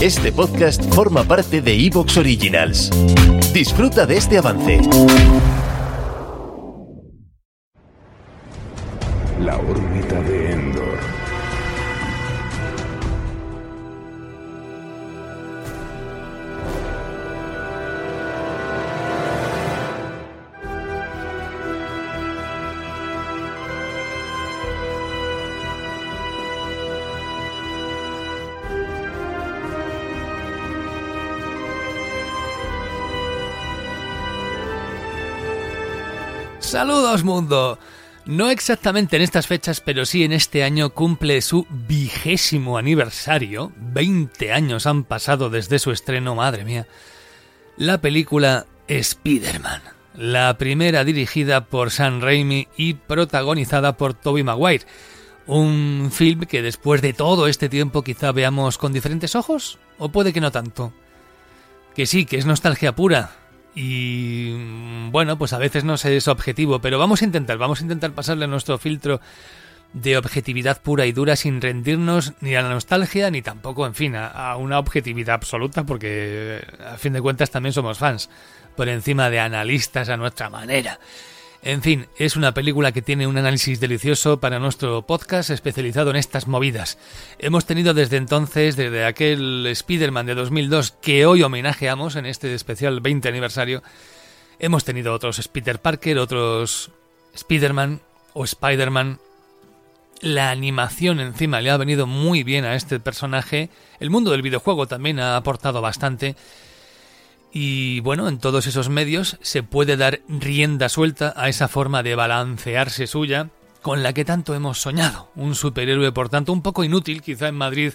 Este podcast forma parte de Evox Originals. Disfruta de este avance. La órbita de Endor. Saludos mundo. No exactamente en estas fechas, pero sí en este año cumple su vigésimo aniversario. 20 años han pasado desde su estreno, madre mía. La película Spider-Man. La primera dirigida por Sam Raimi y protagonizada por Tobey Maguire. Un film que después de todo este tiempo quizá veamos con diferentes ojos, o puede que no tanto. Que sí, que es nostalgia pura, y bueno, pues a veces no sé es objetivo, pero vamos a intentar, vamos a intentar pasarle nuestro filtro de objetividad pura y dura sin rendirnos ni a la nostalgia ni tampoco, en fin, a, una objetividad absoluta, porque a fin de cuentas también somos fans, por encima de analistas a nuestra manera. En fin, es una película que tiene un análisis delicioso para nuestro podcast especializado en estas movidas. Hemos tenido desde entonces, desde aquel Spider-Man de 2002 que hoy homenajeamos en este especial 20 aniversario, hemos tenido otros Peter Parker, otros Spider-Man o Spider-Man. La animación encima le ha venido muy bien a este personaje. El mundo del videojuego también ha aportado bastante. Y bueno, en todos esos medios se puede dar rienda suelta a esa forma de balancearse suya con la que tanto hemos soñado. Un superhéroe, por tanto, un poco inútil quizá en Madrid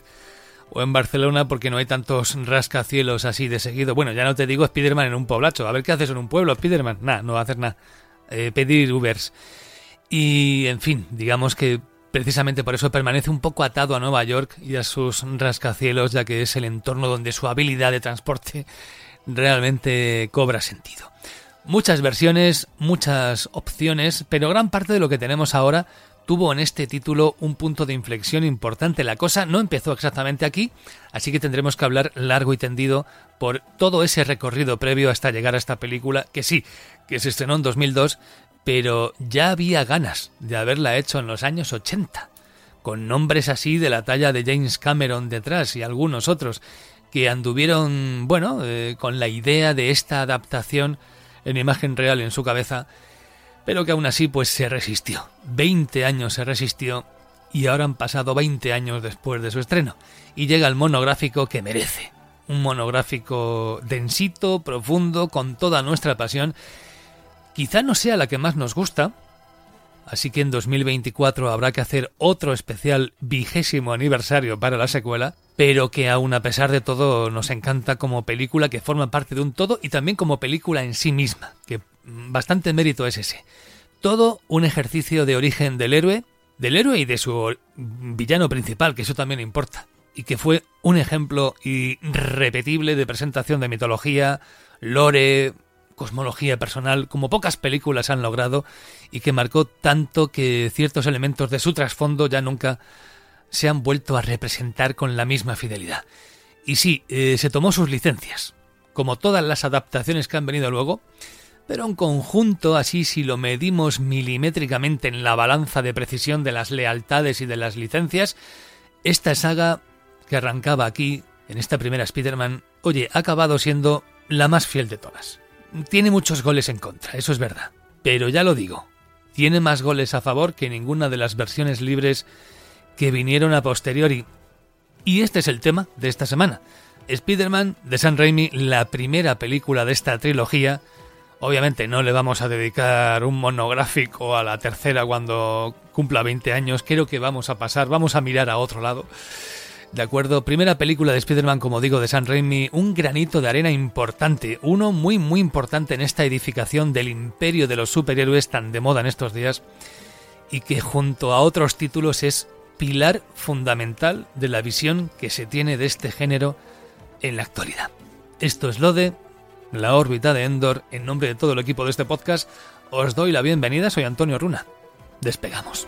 o en Barcelona porque no hay tantos rascacielos así de seguido. Bueno, ya no te digo Spiderman en un poblacho. A ver qué haces en un pueblo, Spiderman. Nada, no hacer nada. Eh, pedir Ubers. Y, en fin, digamos que precisamente por eso permanece un poco atado a Nueva York y a sus rascacielos, ya que es el entorno donde su habilidad de transporte realmente cobra sentido. Muchas versiones, muchas opciones, pero gran parte de lo que tenemos ahora tuvo en este título un punto de inflexión importante. La cosa no empezó exactamente aquí, así que tendremos que hablar largo y tendido por todo ese recorrido previo hasta llegar a esta película, que sí, que se estrenó en 2002, pero ya había ganas de haberla hecho en los años 80, con nombres así de la talla de James Cameron detrás y algunos otros que anduvieron, bueno, eh, con la idea de esta adaptación en imagen real en su cabeza, pero que aún así pues se resistió. 20 años se resistió y ahora han pasado 20 años después de su estreno y llega el monográfico que merece. Un monográfico densito, profundo, con toda nuestra pasión. Quizá no sea la que más nos gusta, así que en 2024 habrá que hacer otro especial vigésimo aniversario para la secuela, pero que aún a pesar de todo nos encanta como película que forma parte de un todo y también como película en sí misma, que bastante mérito es ese. Todo un ejercicio de origen del héroe, del héroe y de su villano principal, que eso también importa, y que fue un ejemplo irrepetible de presentación de mitología, lore, cosmología personal, como pocas películas han logrado, y que marcó tanto que ciertos elementos de su trasfondo ya nunca se han vuelto a representar con la misma fidelidad. Y sí, eh, se tomó sus licencias, como todas las adaptaciones que han venido luego, pero en conjunto, así si lo medimos milimétricamente en la balanza de precisión de las lealtades y de las licencias, esta saga que arrancaba aquí, en esta primera Spider-Man, oye, ha acabado siendo la más fiel de todas. Tiene muchos goles en contra, eso es verdad, pero ya lo digo, tiene más goles a favor que ninguna de las versiones libres que vinieron a posteriori. Y este es el tema de esta semana. Spider-Man de Sam Raimi, la primera película de esta trilogía. Obviamente no le vamos a dedicar un monográfico a la tercera cuando cumpla 20 años. Creo que vamos a pasar, vamos a mirar a otro lado. De acuerdo, primera película de Spider-Man, como digo, de San Raimi, un granito de arena importante, uno muy muy importante en esta edificación del imperio de los superhéroes tan de moda en estos días y que junto a otros títulos es pilar fundamental de la visión que se tiene de este género en la actualidad. Esto es lo de la órbita de Endor. En nombre de todo el equipo de este podcast, os doy la bienvenida. Soy Antonio Runa. Despegamos.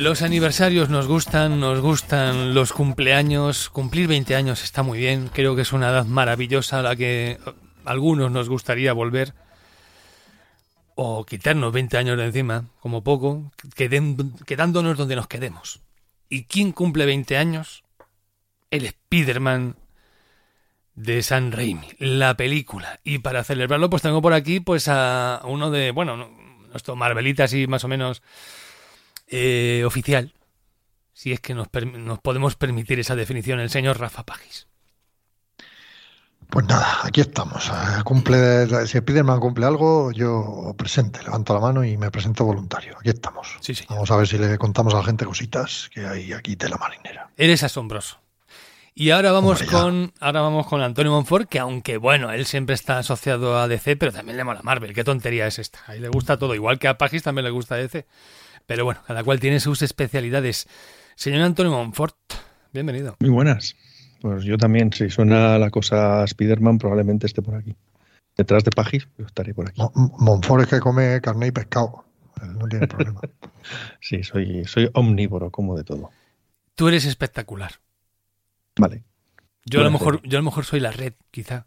Los aniversarios nos gustan, nos gustan los cumpleaños. Cumplir 20 años está muy bien. Creo que es una edad maravillosa a la que a algunos nos gustaría volver. O quitarnos 20 años de encima, como poco, quedándonos donde nos quedemos. ¿Y quién cumple 20 años? El Spider-Man de San Raimi, la película. Y para celebrarlo, pues tengo por aquí pues a uno de, bueno, nuestro Marvelita así más o menos eh, oficial, si es que nos, nos, podemos permitir esa definición, el señor Rafa Pagis. Pues nada, aquí estamos. Eh, cumple, si Spiderman cumple algo, yo presente, levanto la mano y me presento voluntario. Aquí estamos. Sí. Vamos a ver si le contamos a la gente cositas que hay aquí de la marinera. Eres asombroso. Y ahora vamos con ahora vamos con Antonio Monfort, que aunque bueno, él siempre está asociado a DC, pero también le mola Marvel. Qué tontería es esta. A él le gusta todo, igual que a Pagis también le gusta DC. Pero bueno, cada cual tiene sus especialidades. Señor Antonio Monfort, bienvenido. Muy buenas. Pues yo también, si suena la cosa Spider-Man, probablemente esté por aquí. Detrás de Pagis, yo estaré por aquí. Monfort es que come carne y pescado. No tiene problema. sí, soy, soy omnívoro, como de todo. Tú eres espectacular. Vale. Yo a, lo mejor, yo a lo mejor soy la red, quizá.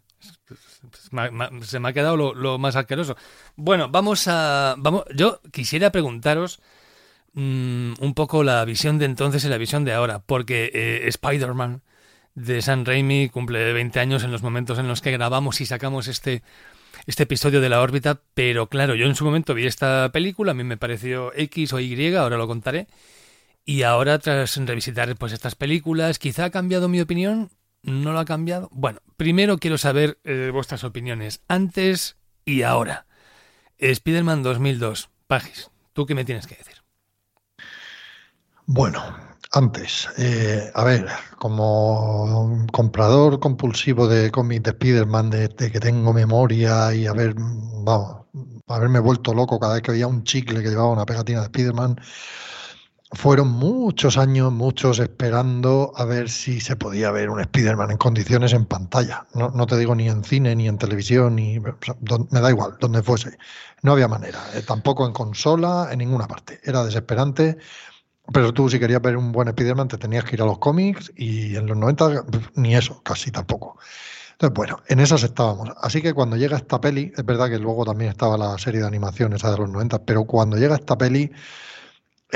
Se me ha quedado lo, lo, más asqueroso. Bueno, vamos a. Vamos, yo quisiera preguntaros Mm, un poco la visión de entonces y la visión de ahora, porque eh, Spider-Man de San Raimi cumple 20 años en los momentos en los que grabamos y sacamos este, este episodio de la órbita, pero claro, yo en su momento vi esta película, a mí me pareció X o Y, ahora lo contaré, y ahora tras revisitar pues estas películas, quizá ha cambiado mi opinión, no lo ha cambiado. Bueno, primero quiero saber eh, vuestras opiniones, antes y ahora. Spider-Man 2002, Pagis, ¿tú qué me tienes que decir? Bueno, antes, eh, a ver, como comprador compulsivo de cómics de Spider-Man, de, que tengo memoria y haber, vamos, haberme vuelto loco cada vez que veía un chicle que llevaba una pegatina de Spider-Man, fueron muchos años, muchos esperando a ver si se podía ver un Spider-Man en condiciones en pantalla. No, no, te digo ni en cine, ni en televisión, ni me da igual, donde fuese. No había manera, eh, tampoco en consola, en ninguna parte. Era desesperante pero tú, si querías ver un buen Spider-Man, te tenías que ir a los cómics y en los 90 ni eso, casi tampoco. Entonces, bueno, en esas estábamos. Así que cuando llega esta peli, es verdad que luego también estaba la serie de animación esa de los 90, pero cuando llega esta peli,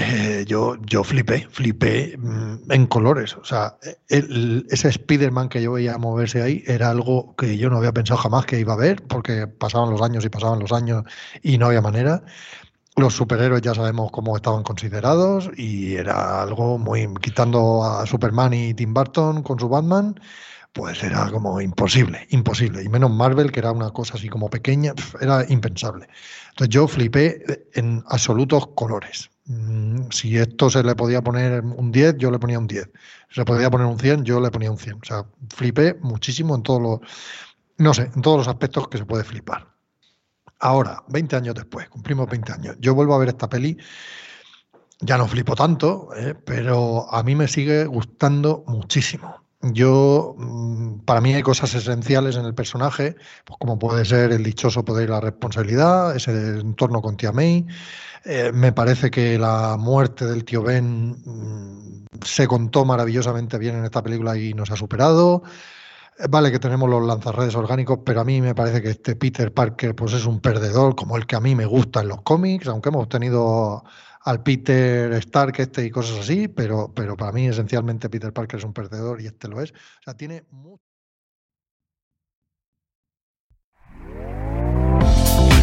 eh, yo, yo flipé, flipé mm, en colores. O sea, ese Spider-Man que yo veía moverse ahí era algo que yo no había pensado jamás que iba a ver, porque pasaban los años y pasaban los años y no había manera. Los superhéroes ya sabemos cómo estaban considerados y era algo muy quitando a Superman y Tim Burton con su Batman, pues era como imposible, imposible. Y menos Marvel, que era una cosa así como pequeña, era impensable. Entonces yo flipé en absolutos colores. Mm, si esto se le podía poner un 10, yo le ponía un 10. Si se podía poner un 100, yo le ponía un 100. O sea, flipé muchísimo en todos los, no sé, en todos los aspectos que se puede flipar. Ahora, 20 años después, cumplimos 20 años, yo vuelvo a ver esta peli, ya no flipo tanto, ¿eh? pero a mí me sigue gustando muchísimo. Yo, mm, para mí hay cosas esenciales en el personaje, pues como puede ser el dichoso poder y la responsabilidad, ese entorno con Tia May. Eh, me parece que la muerte del tío Ben mm, se contó maravillosamente bien en esta película y nos ha superado. Vale que tenemos los lanzarredes orgánicos, pero a mí me parece que este Peter Parker pues es un perdedor como el que a mí me gusta en los cómics, aunque hemos tenido al Peter Stark este y cosas así, pero, pero para mí esencialmente Peter Parker es un perdedor y este lo es. O sea, tiene